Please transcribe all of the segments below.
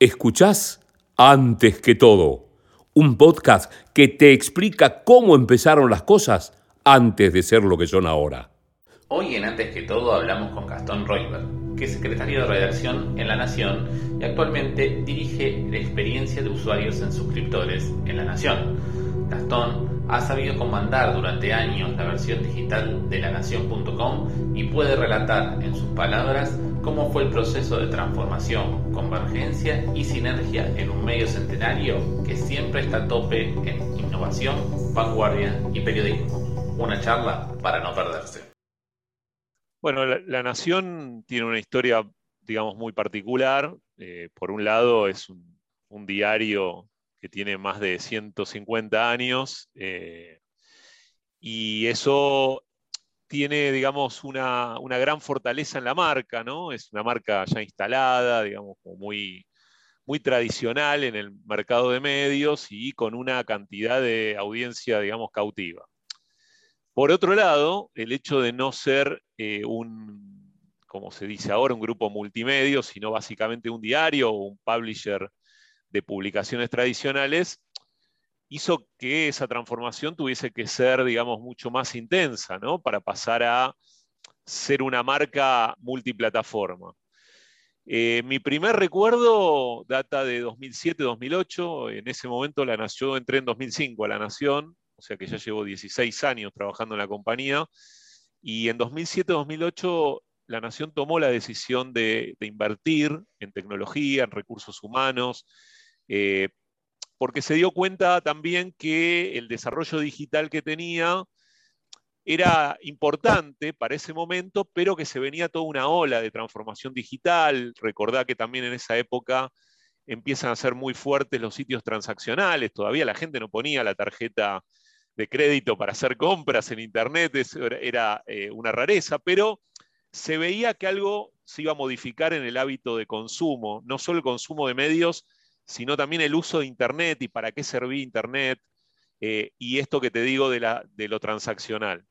Escuchás antes que todo, un podcast que te explica cómo empezaron las cosas antes de ser lo que son ahora. Hoy en Antes que todo hablamos con Gastón Roiber, que es secretario de redacción en La Nación y actualmente dirige la experiencia de usuarios en suscriptores en La Nación. Gastón ha sabido comandar durante años la versión digital de lanación.com y puede relatar en sus palabras cómo fue el proceso de transformación, convergencia y sinergia en un medio centenario que siempre está a tope en innovación, vanguardia y periodismo. Una charla para no perderse. Bueno, La, Nación tiene una historia, digamos, muy particular. Eh, por un lado, es un, diario que tiene más de 150 años eh, y eso tiene, digamos, una, gran fortaleza en la marca, ¿no? Es una marca ya instalada, digamos, muy, muy tradicional en el mercado de medios y con una cantidad de audiencia, digamos, cautiva. Por otro lado, el hecho de no ser eh, un, como se dice ahora, un grupo multimedia, sino básicamente un diario o un publisher de publicaciones tradicionales, hizo que esa transformación tuviese que ser, digamos, mucho más intensa, ¿no? Para pasar a ser una marca multiplataforma. Eh, mi primer recuerdo data de 2007-2008, en ese momento la Nación, entré en 2005 a La Nación, o sea que ya llevo 16 años trabajando en la compañía, y en 2007-2008 la Nación tomó la decisión de, invertir en tecnología, en recursos humanos, eh, porque se dio cuenta también que el desarrollo digital que tenía era importante para ese momento, pero que se venía toda una ola de transformación digital. Recordá que también en esa época empiezan a ser muy fuertes los sitios transaccionales, todavía la gente no ponía la tarjeta de crédito para hacer compras en Internet, era eh, una rareza, pero se veía que algo se iba a modificar en el hábito de consumo, no solo el consumo de medios, sino también el uso de Internet y para qué servía Internet, eh, y esto que te digo de, lo transaccional.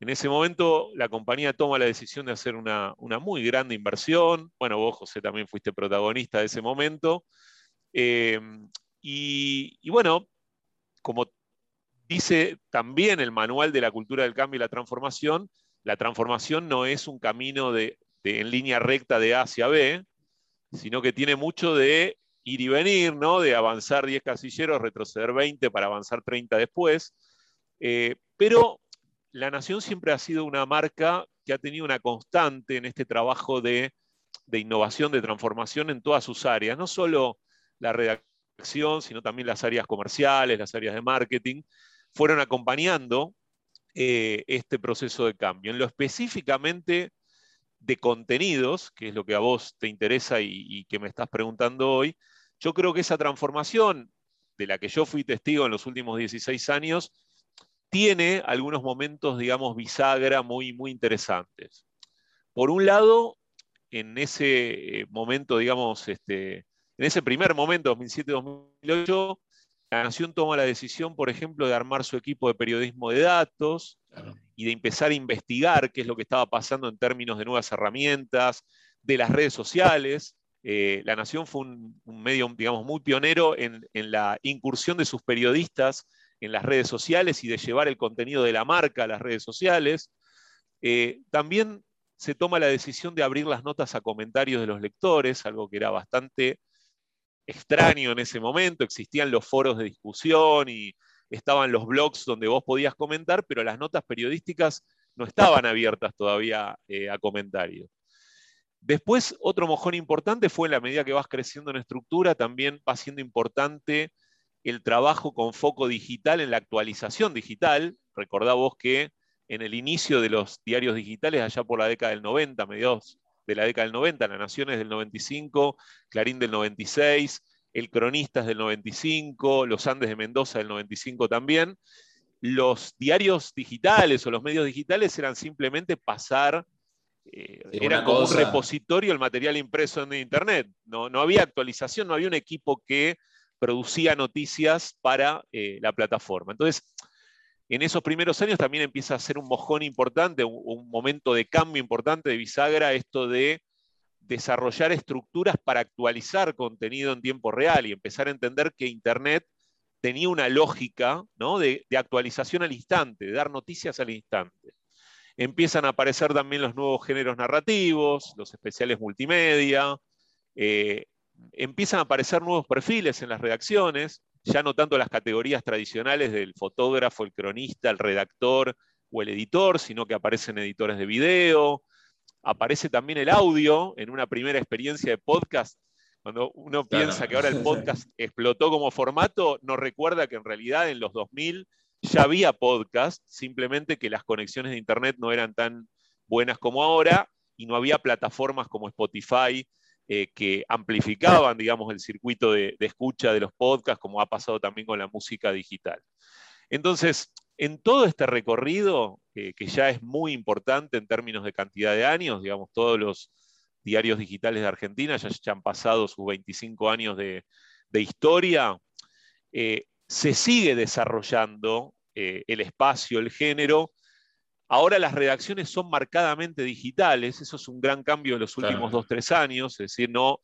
En ese momento la compañía toma la decisión de hacer una, muy grande inversión. Bueno, vos, José, también fuiste protagonista de ese momento. Eh, y, bueno, como dice también el manual de la cultura del cambio y la transformación, la transformación no es un camino de, en línea recta de A hacia B, sino que tiene mucho de ir y venir, ¿no? De avanzar 10 casilleros, retroceder 20 para avanzar 30 después. Eh, pero la Nación siempre ha sido una marca que ha tenido una constante en este trabajo de, innovación, de transformación en todas sus áreas, no solo la redacción, sino también las áreas comerciales, las áreas de marketing, fueron acompañando eh, este proceso de cambio. En lo específicamente de contenidos, que es lo que a vos te interesa y que me estás preguntando hoy, yo creo que esa transformación de la que yo fui testigo en los últimos 16 años tiene algunos momentos, digamos, bisagra muy, muy interesantes. Por un lado, en ese eh, momento, digamos, este, en ese primer momento, 2007-2008, la Nación toma la decisión, por ejemplo, de armar su equipo de periodismo de datos y de empezar a investigar qué es lo que estaba pasando en términos de nuevas herramientas, de las redes sociales. Eh, la Nación fue un, medio, digamos, muy pionero en, la incursión de sus periodistas en las redes sociales y de llevar el contenido de la marca a las redes sociales. Eh, también se toma la decisión de abrir las notas a comentarios de los lectores, algo que era bastante extraño en ese momento. Existían los foros de discusión y estaban los blogs donde vos podías comentar, pero las notas periodísticas no estaban abiertas todavía eh, a comentarios. Después, otro mojón importante fue en la medida que vas creciendo en estructura, también va siendo importante el trabajo con foco digital en la actualización digital. Recordá vos que en el inicio de los diarios digitales, allá por la década del 90, mediados de la década del 90, La Nación es del 95, Clarín del 96, El Cronista es del 95, Los Andes de Mendoza del 95 también. Los diarios digitales o los medios digitales eran simplemente pasar eh, era como un repositorio el material impreso en Internet. No, no, había actualización, no había un equipo que producía noticias para eh, la plataforma. Entonces, en esos primeros años también empieza a ser un mojón importante, un, momento de cambio importante de bisagra, esto de desarrollar estructuras para actualizar contenido en tiempo real y empezar a entender que Internet tenía una lógica de, actualización al instante, de dar noticias al instante. Empiezan a aparecer también los nuevos géneros narrativos, los especiales multimedia, eh, empiezan a aparecer nuevos perfiles en las redacciones, ya no tanto las categorías tradicionales del fotógrafo, el cronista, el redactor o el editor, sino que aparecen editores de video, aparece también el audio en una primera experiencia de podcast. Cuando uno piensa que ahora el podcast explotó como formato, no recuerda que en realidad en los 2000 ya había podcast, simplemente que las conexiones de Internet no eran tan buenas como ahora y no había plataformas como Spotify eh, que amplificaban, digamos, el circuito de, escucha de los podcasts, como ha pasado también con la música digital. Entonces, en todo este recorrido, que ya es muy importante en términos de cantidad de años, digamos, todos los diarios digitales de Argentina ya, han pasado sus 25 años de, historia, eh, se sigue desarrollando eh, el espacio, el género. Ahora las redacciones son marcadamente digitales, eso es un gran cambio en los últimos dos, tres años, es decir, no,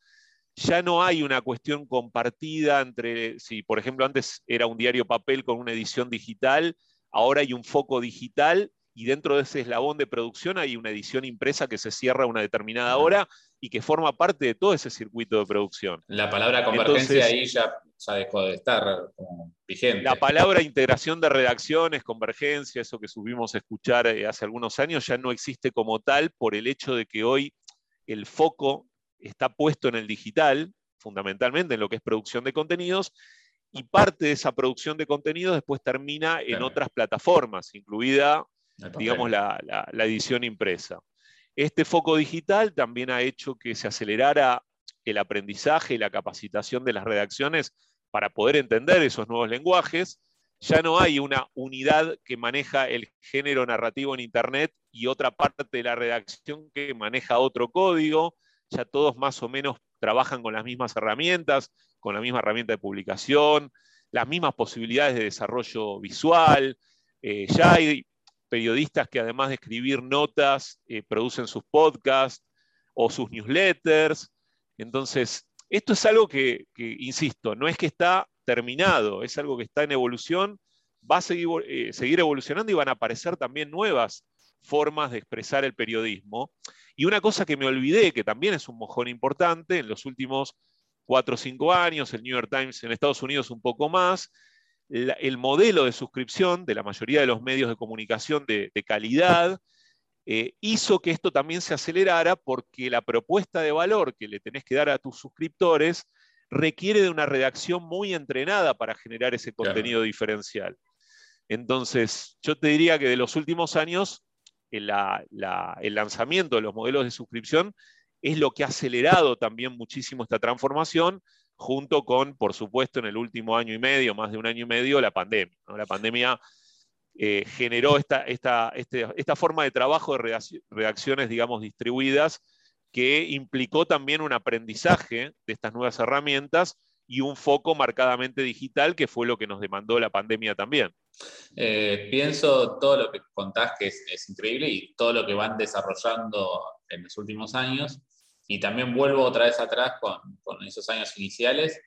ya no hay una cuestión compartida entre, si por ejemplo antes era un diario papel con una edición digital, ahora hay un foco digital y dentro de ese eslabón de producción hay una edición impresa que se cierra a una determinada hora y que forma parte de todo ese circuito de producción. La palabra convergencia ahí ya, dejó de estar vigente. La palabra integración de redacciones, convergencia, eso que subimos a escuchar eh, hace algunos años, ya no existe como tal por el hecho de que hoy el foco está puesto en el digital, fundamentalmente en lo que es producción de contenidos, y parte de esa producción de contenidos después termina en otras plataformas, incluida digamos, la, edición impresa. Este foco digital también ha hecho que se acelerara el aprendizaje y la capacitación de las redacciones para poder entender esos nuevos lenguajes. Ya no hay una unidad que maneja el género narrativo en Internet y otra parte de la redacción que maneja otro código. Ya todos más o menos trabajan con las mismas herramientas, con la misma herramienta de publicación, las mismas posibilidades de desarrollo visual. Eh, ya hay periodistas que además de escribir notas, eh, producen sus podcasts o sus newsletters. Entonces, esto es algo que, insisto, no es que está terminado, es algo que está en evolución, va a seguir, eh, seguir evolucionando y van a aparecer también nuevas formas de expresar el periodismo. Y una cosa que me olvidé, que también es un mojón importante, en los últimos cuatro o cinco años, el New York Times en Estados Unidos un poco más, el modelo de suscripción de la mayoría de los medios de comunicación de, calidad eh, hizo que esto también se acelerara porque la propuesta de valor que le tenés que dar a tus suscriptores requiere de una redacción muy entrenada para generar ese contenido diferencial. Entonces, yo te diría que de los últimos años, el lanzamiento de los modelos de suscripción es lo que ha acelerado también muchísimo esta transformación junto con, por supuesto, en el último año y medio, más de un año y medio, la pandemia. La pandemia eh, generó esta, esta, este, esta, forma de trabajo de reacciones, digamos, distribuidas, que implicó también un aprendizaje de estas nuevas herramientas y un foco marcadamente digital, que fue lo que nos demandó la pandemia también. Eh, pienso todo lo que contás que es, es, increíble y todo lo que van desarrollando en los últimos años. Y también vuelvo otra vez atrás con, esos años iniciales.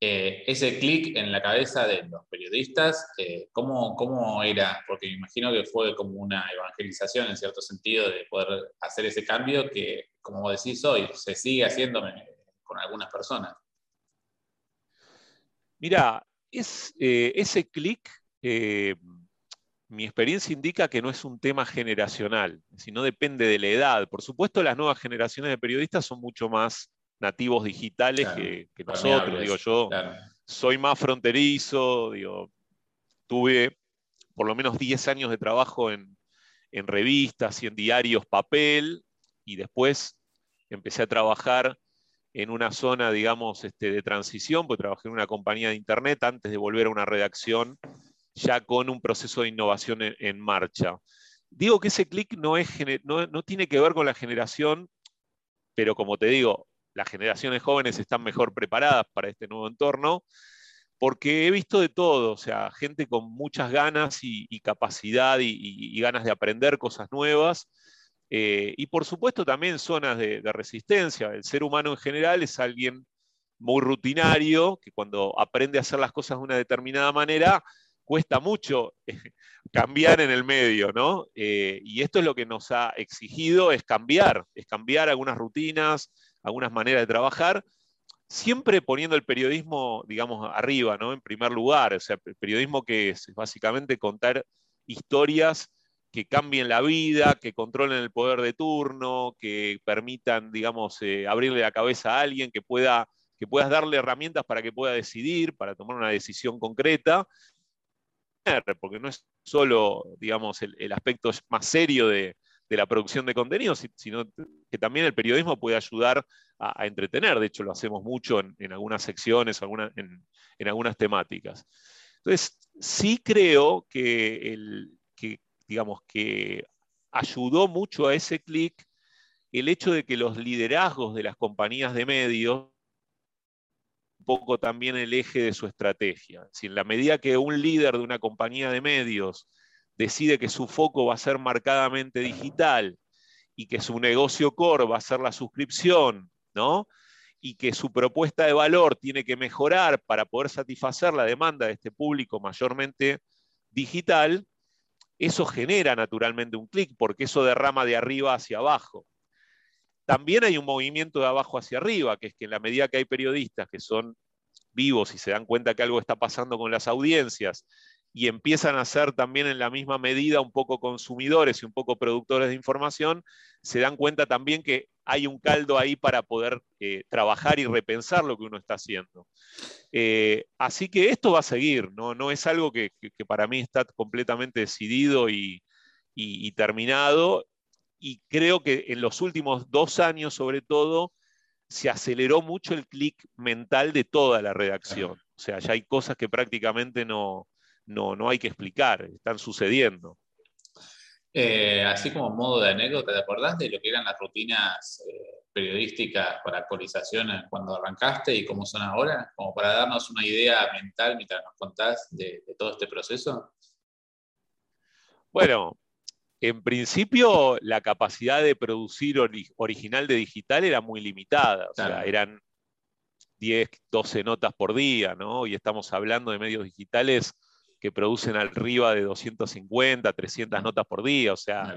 Eh, ese clic en la cabeza de los periodistas, eh, ¿cómo, ¿cómo, era? Porque me imagino que fue como una evangelización en cierto sentido de poder hacer ese cambio que, como decís hoy, se sigue haciendo con algunas personas. Mira, es, eh, ese clic mi experiencia indica que no es un tema generacional, sino depende de la edad. Por supuesto, las nuevas generaciones de periodistas son mucho más nativos digitales que, nosotros. Digo, yo soy más fronterizo, digo, tuve por lo menos 10 años de trabajo en, revistas y en diarios papel, y después empecé a trabajar en una zona, digamos, este, de transición, pues trabajé en una compañía de internet antes de volver a una redacción ya con un proceso de innovación en, marcha. Digo que ese clic no, no, tiene que ver con la generación, pero como te digo, las generaciones jóvenes están mejor preparadas para este nuevo entorno, porque he visto de todo, o sea, gente con muchas ganas y, capacidad y, ganas de aprender cosas nuevas, Eh, y por supuesto también zonas de, resistencia. El ser humano en general es alguien muy rutinario, que cuando aprende a hacer las cosas de una determinada manera, cuesta mucho cambiar en el medio, ¿no? Eh, y esto es lo que nos ha exigido, es cambiar, es cambiar algunas rutinas, algunas maneras de trabajar, siempre poniendo el periodismo, digamos, arriba, ¿no? En primer lugar, o sea, el periodismo que es básicamente contar historias que cambien la vida, que controlen el poder de turno, que permitan, digamos, eh, abrirle la cabeza a alguien, que, pueda, que puedas darle herramientas para que pueda decidir, para tomar una decisión concreta, porque no es solo, digamos, el, aspecto más serio de, la producción de contenidos, sino que también el periodismo puede ayudar a, entretener. De hecho, lo hacemos mucho en, algunas secciones, en, algunas temáticas. Entonces, sí creo que, digamos, que ayudó mucho a ese clic el hecho de que los liderazgos de las compañías de medios poco también el eje de su estrategia. Si en la medida que un líder de una compañía de medios decide que su foco va a ser marcadamente digital y que su negocio core va a ser la suscripción, ¿no? Y que su propuesta de valor tiene que mejorar para poder satisfacer la demanda de este público mayormente digital, eso genera naturalmente un clic porque eso derrama de arriba hacia abajo. También hay un movimiento de abajo hacia arriba, que es que en la medida que hay periodistas que son vivos y se dan cuenta que algo está pasando con las audiencias y empiezan a ser también en la misma medida un poco consumidores y un poco productores de información, se dan cuenta también que hay un caldo ahí para poder eh, trabajar y repensar lo que uno está haciendo. Eh, así que esto va a seguir, no, es algo que, para mí está completamente decidido y terminado, y creo que en los últimos dos años sobre todo se aceleró mucho el clic mental de toda la redacción. O sea, ya hay cosas que prácticamente no, no, hay que explicar, están sucediendo. Eh, así como modo de anécdota, ¿te acordás de lo que eran las rutinas eh, periodísticas para actualización cuando arrancaste y cómo son ahora? Como para darnos una idea mental mientras nos contás de todo este proceso. Bueno, en principio la capacidad de producir original de digital era muy limitada, o sea, eran 10, 12 notas por día, ¿no? Y estamos hablando de medios digitales que producen arriba de 250, 300 notas por día, o sea,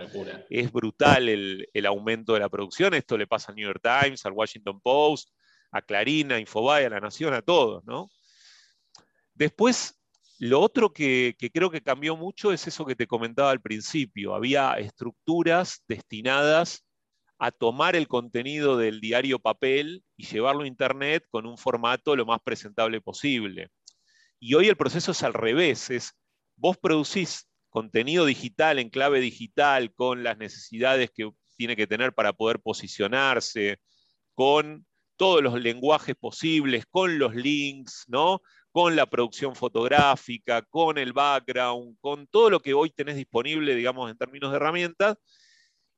es brutal el, el, aumento de la producción. Esto le pasa al New York Times, al Washington Post, a Clarín, a Infobae, a La Nación, a todos, ¿no? Después lo otro que, creo que cambió mucho es eso que te comentaba al principio. Había estructuras destinadas a tomar el contenido del diario papel y llevarlo a Internet con un formato lo más presentable posible. Y hoy el proceso es al revés, es vos producís contenido digital en clave digital con las necesidades que tiene que tener para poder posicionarse, con todos los lenguajes posibles, con los links, ¿no? Con la producción fotográfica, con el background, con todo lo que hoy tenés disponible, digamos, en términos de herramientas,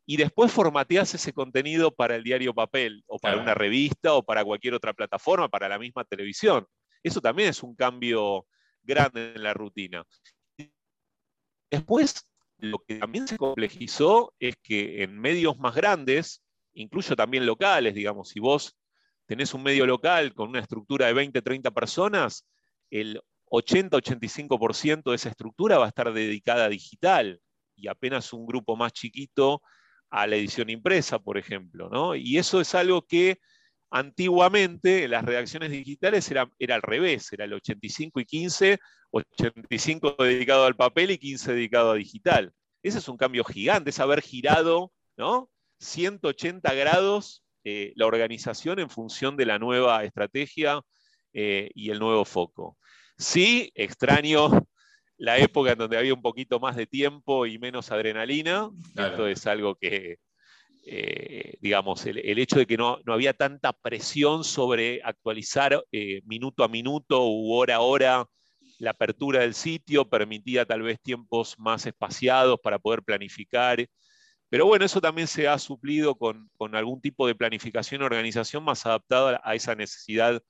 y después formateás ese contenido para el diario papel, o para una revista, o para cualquier otra plataforma, para la misma televisión. Eso también es un cambio grande en la rutina. Después, lo que también se complejizó es que en medios más grandes, incluso también locales, digamos, si vos tenés un medio local con una estructura de 20, 30 personas, el 80-85% de esa estructura va a estar dedicada a digital y apenas un grupo más chiquito a la edición impresa, por ejemplo. ¿no? Y eso es algo que antiguamente en las redacciones digitales era, era al revés, era el 85 y 15, 85 dedicado al papel y 15 dedicado a digital. Ese es un cambio gigante, es haber girado ¿no? 180 grados eh, la organización en función de la nueva estrategia eh, y el nuevo foco. Sí, extraño la época en donde había un poquito más de tiempo y menos adrenalina. Esto es algo que, eh, digamos, el, hecho de que no, había tanta presión sobre actualizar eh, minuto a minuto u hora a hora la apertura del sitio permitía tal vez tiempos más espaciados para poder planificar. Pero bueno, eso también se ha suplido con, algún tipo de planificación y organización más adaptada a esa necesidad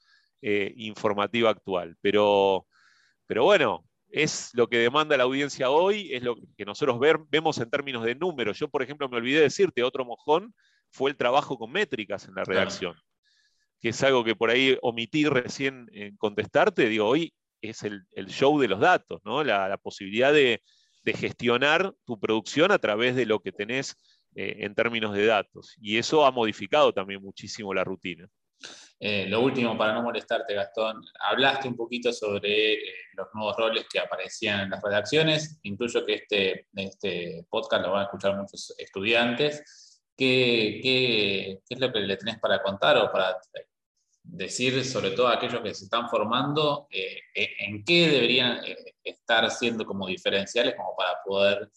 eh, informativa actual. Pero, pero bueno, es lo que demanda la audiencia hoy, es lo que nosotros vemos en términos de números. Yo, por ejemplo, me olvidé de decirte, otro mojón fue el trabajo con métricas en la redacción, que es algo que por ahí omití recién en contestarte. Digo, hoy es el, show de los datos, ¿no? la, posibilidad de, gestionar tu producción a través de lo que tenés eh, en términos de datos. Y eso ha modificado también muchísimo la rutina. Eh, lo último, para no molestarte, Gastón, hablaste un poquito sobre eh, los nuevos roles que aparecían en las redacciones. Incluyo que este, este podcast lo van a escuchar muchos estudiantes. ¿Qué, qué, qué es lo que le tenés para contar o para decir, sobre todo a aquellos que se están formando, eh, en qué deberían estar siendo como diferenciales como para poder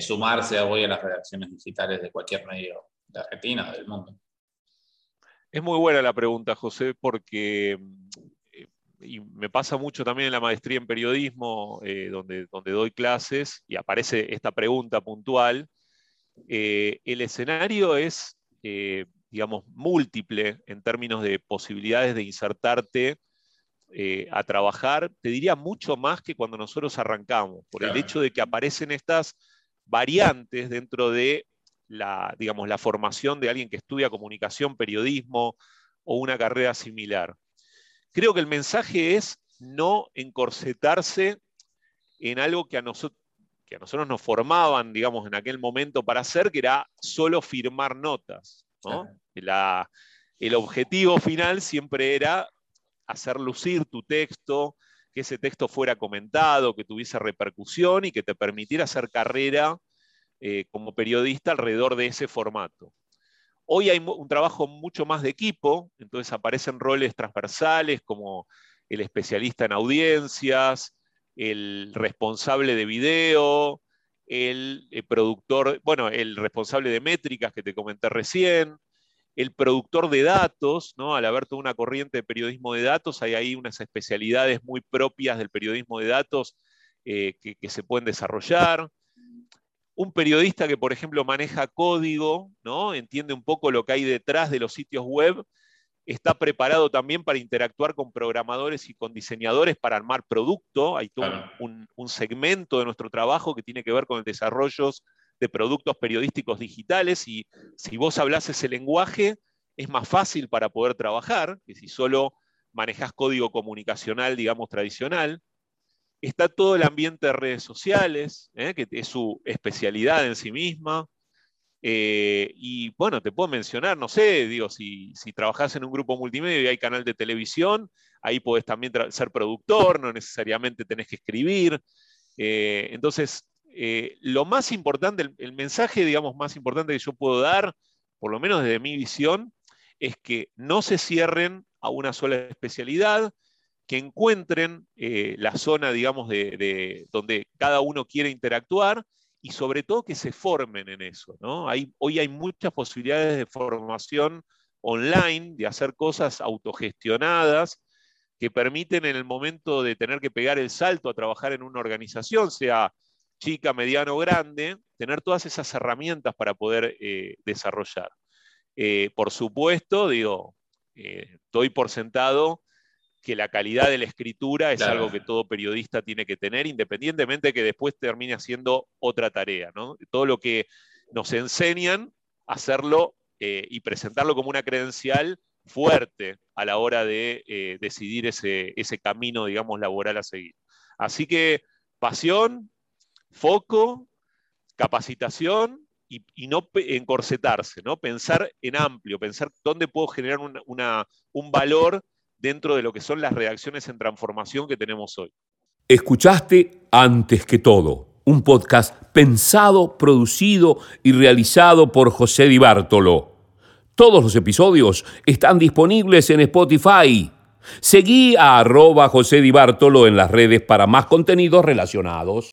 sumarse hoy a las redacciones digitales de cualquier medio de Argentina o del mundo? Es muy buena la pregunta, José, porque eh, y me pasa mucho también en la maestría en periodismo, eh, donde, donde doy clases, y aparece esta pregunta puntual. Eh, el escenario es, digamos, múltiple en términos de posibilidades de insertarte a trabajar, te diría mucho más que cuando nosotros arrancamos, por el hecho de que aparecen estas variantes dentro de la, digamos, la formación de alguien que estudia comunicación, periodismo o una carrera similar. Creo que el mensaje es no encorsetarse en algo que a, nosotros, que a nosotros nos formaban, digamos, en aquel momento para hacer, que era solo firmar notas. el objetivo final siempre era hacer lucir tu texto, que ese texto fuera comentado, que tuviese repercusión y que te permitiera hacer carrera eh, como periodista alrededor de ese formato. Hoy hay un trabajo mucho más de equipo, entonces aparecen roles transversales como el especialista en audiencias, el responsable de video, el, eh, productor, bueno, el responsable de métricas que te comenté recién, el productor de datos. Al haber toda una corriente de periodismo de datos, hay ahí unas especialidades muy propias del periodismo de datos eh, que, se pueden desarrollar un periodista que, por ejemplo, maneja código, ¿no? entiende un poco lo que hay detrás de los sitios web, está preparado también para interactuar con programadores y con diseñadores para armar producto. Hay todo un, segmento de nuestro trabajo que tiene que ver con el desarrollo de productos periodísticos digitales y si vos hablas ese lenguaje, es más fácil para poder trabajar que si solo manejas código comunicacional, digamos, tradicional. Está todo el ambiente de redes sociales, ¿eh? que es su especialidad en sí misma. Eh, y bueno, te puedo mencionar, no sé, digo, si, si trabajas en un grupo multimedia y hay canal de televisión, ahí puedes también ser productor, no necesariamente tenés que escribir. Eh, entonces, lo más importante, el, el, mensaje, digamos, más importante que yo puedo dar, por lo menos desde mi visión, es que no se cierren a una sola especialidad, que encuentren eh, la zona, digamos, de, donde cada uno quiere interactuar y sobre todo que se formen en eso. hoy hay muchas posibilidades de formación online, de hacer cosas autogestionadas que permiten en el momento de tener que pegar el salto a trabajar en una organización, sea chica, mediano o grande, tener todas esas herramientas para poder eh, desarrollar. Eh, por supuesto, digo, doy por sentado que la calidad de la escritura es algo que todo periodista tiene que tener, independientemente de que después termine haciendo otra tarea. ¿no? Todo lo que nos enseñan, hacerlo eh, y presentarlo como una credencial fuerte a la hora de eh, decidir ese, ese camino, digamos, laboral a seguir. Así que pasión, foco, capacitación y, no encorsetarse, ¿no? Pensar en amplio, pensar dónde puedo generar un valor dentro de lo que son las redacciones en transformación que tenemos hoy. Escuchaste antes que todo un podcast pensado, producido y realizado por José Di Bartolo. Todos los episodios están disponibles en Spotify. Seguí a arroba José Di Bartolo en las redes para más contenidos relacionados.